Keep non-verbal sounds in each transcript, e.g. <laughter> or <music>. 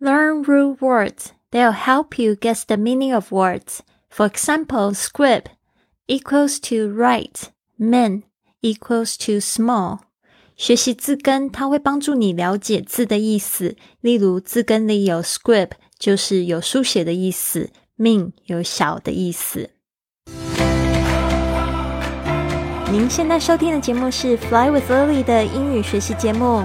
Learn root words. They'll help you guess the meaning of words. For example, script equals to right, men equals to small. 学习字根，它会帮助你了解字的意思。例如，字根里有 script，就是有书写的意思；mean 有小的意思。您现在收听的节目是 Fly with Lily 的英语学习节目，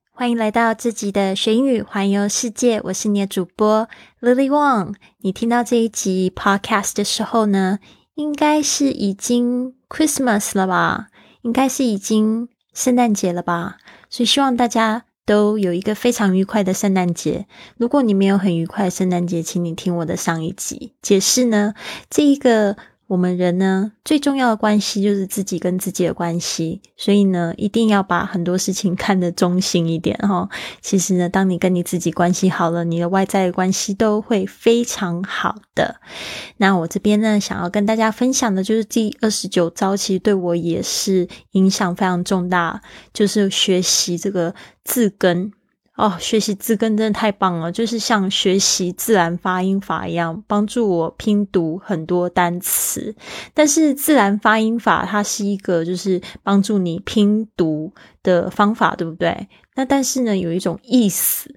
欢迎来到自己的学英语环游世界，我是你的主播 Lily Wong。你听到这一集 Podcast 的时候呢，应该是已经 Christmas 了吧？应该是已经圣诞节了吧？所以希望大家都有一个非常愉快的圣诞节。如果你没有很愉快的圣诞节，请你听我的上一集解释呢。这一个。我们人呢，最重要的关系就是自己跟自己的关系，所以呢，一定要把很多事情看得中心一点哈。其实呢，当你跟你自己关系好了，你的外在的关系都会非常好的。那我这边呢，想要跟大家分享的就是第二十九招，其实对我也是影响非常重大，就是学习这个字根。哦，学习字根真的太棒了，就是像学习自然发音法一样，帮助我拼读很多单词。但是自然发音法它是一个就是帮助你拼读的方法，对不对？那但是呢，有一种意思，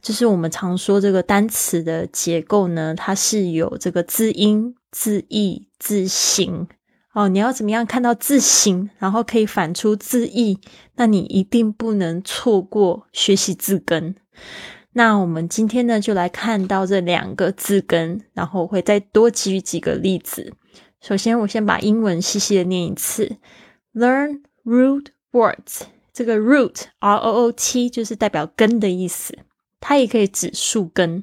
就是我们常说这个单词的结构呢，它是有这个字音、字义、字形。哦，你要怎么样看到字形，然后可以反出字义？那你一定不能错过学习字根。那我们今天呢，就来看到这两个字根，然后会再多举几个例子。首先，我先把英文细细的念一次：Learn root words。这个 root R O O T 就是代表根的意思，它也可以指树根。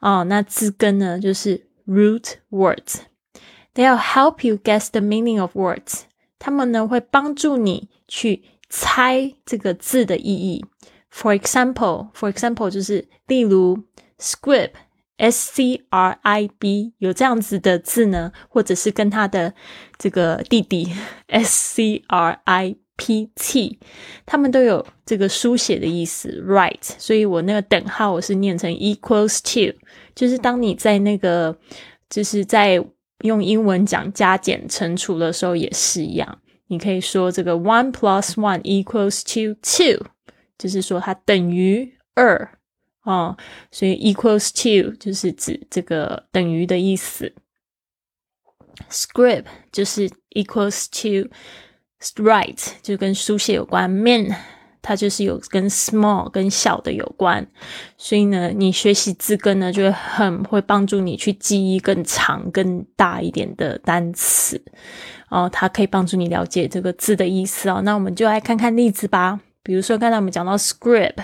哦，那字根呢，就是 root words。They'll help you guess the meaning of words。他们呢会帮助你去猜这个字的意义。For example，for example 就是例如 scrib，s c r i b 有这样子的字呢，或者是跟他的这个弟弟 <laughs> s c r i p t，他们都有这个书写的意思，write。所以我那个等号我是念成 equals to，就是当你在那个就是在 用英文讲加减乘除的时候也是一样，你可以说这个 one plus one equals to two，就是说它等于二哦，所以 equals to 就是指这个等于的意思。script 就是 equals to write，就跟书写有关。men 它就是有跟 small 跟小的有关，所以呢，你学习字根呢，就会很会帮助你去记忆更长、更大一点的单词哦。它可以帮助你了解这个字的意思哦。那我们就来看看例子吧。比如说刚才我们讲到 scribe，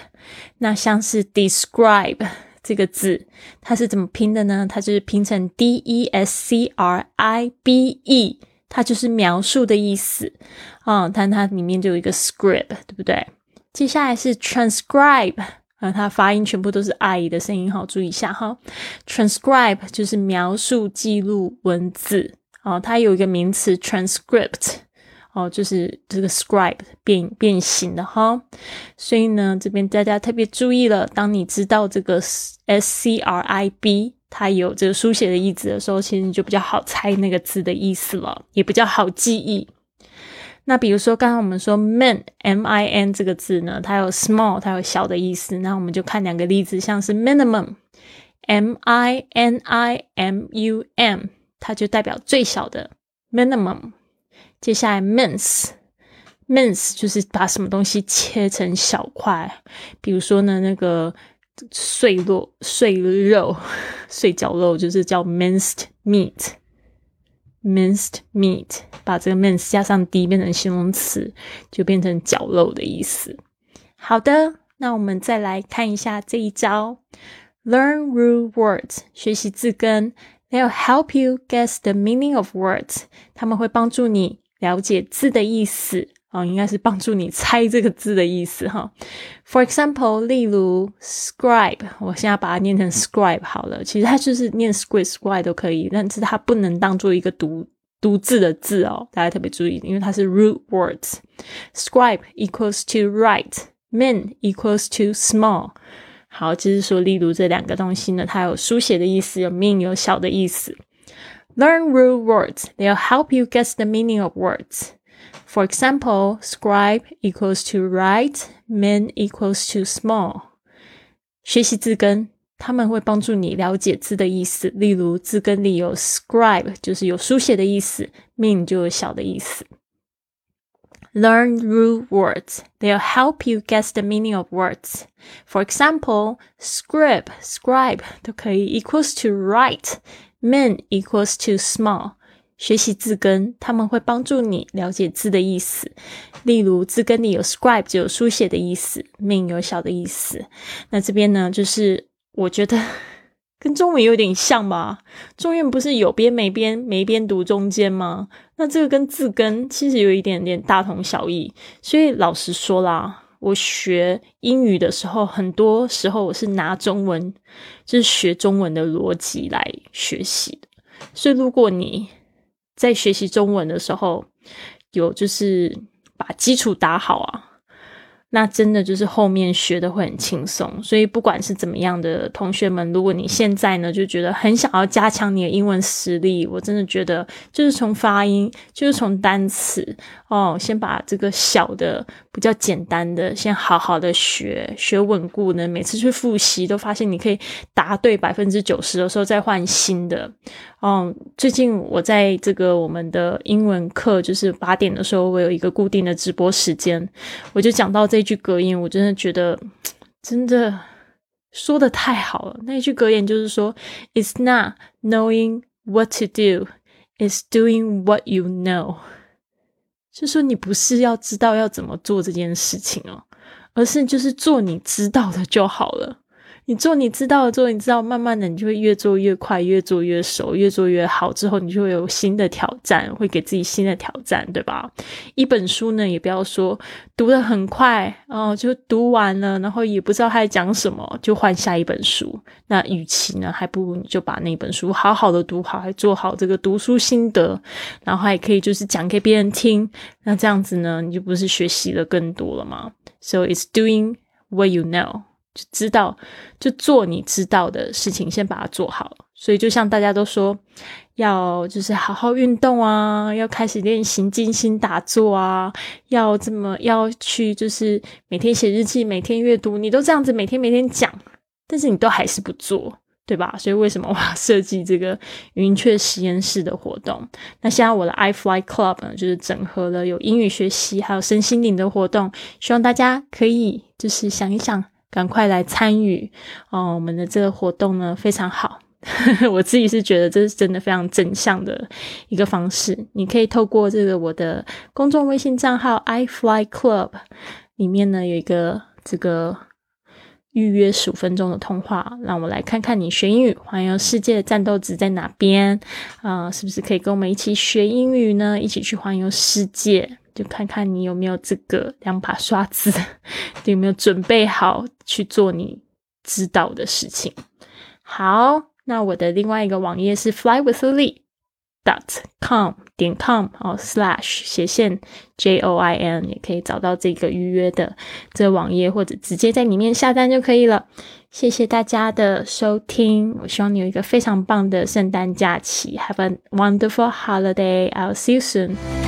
那像是 describe 这个字，它是怎么拼的呢？它就是拼成 d e s c r i b e，它就是描述的意思哦。但它里面就有一个 scribe，对不对？接下来是 transcribe 啊，它发音全部都是 i 的声音，好注意一下哈。transcribe 就是描述、记录文字哦，它有一个名词 transcript 哦，就是这个 scribe 变变形的哈。所以呢，这边大家特别注意了，当你知道这个 s c r i b 它有这个书写的意思的时候，其实你就比较好猜那个字的意思了，也比较好记忆。那比如说，刚刚我们说 min m i n 这个字呢，它有 small，它有小的意思。那我们就看两个例子，像是 minimum m i n i m u m，它就代表最小的 minimum。接下来 mince，mince 就是把什么东西切成小块，比如说呢，那个碎肉、碎肉、<laughs> 碎绞肉，就是叫 minced meat。Minced meat，把这个 mince 加上 d 变成形容词，就变成绞肉的意思。好的，那我们再来看一下这一招：Learn root words，学习字根。They'll help you guess the meaning of words。他们会帮助你了解字的意思。哦，应该是帮助你猜这个字的意思哈。For example，例如 scribe，我现在把它念成 scribe 好了。其实它就是念 scribe、scribe 都可以，但是它不能当做一个读读字的字哦。大家特别注意，因为它是 root words。Scribe equals to write，mean equals to small。好，就是说，例如这两个东西呢，它有书写的意思，有 mean 有小的意思。Learn root words; they'll help you guess the meaning of words. For example, scribe equals to write, mean equals to small. 学习字根，他们会帮助你了解字的意思。例如，字根里有 scribe，就是有书写的意思；mean 就有小的意思。Learn root words. They'll help you guess the meaning of words. For example, scribe, scribe 都可以 equals to write, mean equals to small. 学习字根，他们会帮助你了解字的意思。例如，字根里有 scribe 就有书写的意思，min 有小的意思。那这边呢，就是我觉得 <laughs> 跟中文有点像吧？中文不是有边没边，没边读中间吗？那这个跟字根其实有一点点大同小异。所以老实说啦，我学英语的时候，很多时候我是拿中文，就是学中文的逻辑来学习的。所以如果你在学习中文的时候，有就是把基础打好啊。那真的就是后面学的会很轻松，所以不管是怎么样的同学们，如果你现在呢就觉得很想要加强你的英文实力，我真的觉得就是从发音，就是从单词哦，先把这个小的比较简单的先好好的学学稳固呢。每次去复习都发现你可以答对百分之九十的时候再换新的。嗯，最近我在这个我们的英文课，就是八点的时候，我有一个固定的直播时间，我就讲到这句格言，我真的觉得真的说的太好了。那一句格言就是说，It's not knowing what to do, is doing what you know。就说你不是要知道要怎么做这件事情哦，而是就是做你知道的就好了。你做你知道的做，你知道，慢慢的你就会越做越快，越做越熟，越做越好。之后你就会有新的挑战，会给自己新的挑战，对吧？一本书呢，也不要说读的很快哦，就读完了，然后也不知道他在讲什么，就换下一本书。那与其呢，还不如你就把那本书好好的读好，还做好这个读书心得，然后还可以就是讲给别人听。那这样子呢，你就不是学习了更多了吗？So it's doing what you know. 就知道，就做你知道的事情，先把它做好。所以，就像大家都说，要就是好好运动啊，要开始练习静心打坐啊，要这么要去就是每天写日记，每天阅读，你都这样子每天每天讲，但是你都还是不做，对吧？所以，为什么我要设计这个云雀实验室的活动？那现在我的 iFly Club 呢，就是整合了有英语学习，还有身心灵的活动，希望大家可以就是想一想。赶快来参与哦！我们的这个活动呢非常好，<laughs> 我自己是觉得这是真的非常正向的一个方式。你可以透过这个我的公众微信账号 iFly Club 里面呢有一个这个预约十五分钟的通话，让我来看看你学英语环游世界的战斗值在哪边啊？是不是可以跟我们一起学英语呢？一起去环游世界？就看看你有没有这个两把刷子，有没有准备好去做你知道的事情。好，那我的另外一个网页是 flywithlily dot com 点 com 哦 slash 斜线 j o i n，也可以找到这个预约的这个网页，或者直接在里面下单就可以了。谢谢大家的收听，我希望你有一个非常棒的圣诞假期。Have a wonderful holiday! I'll see you soon.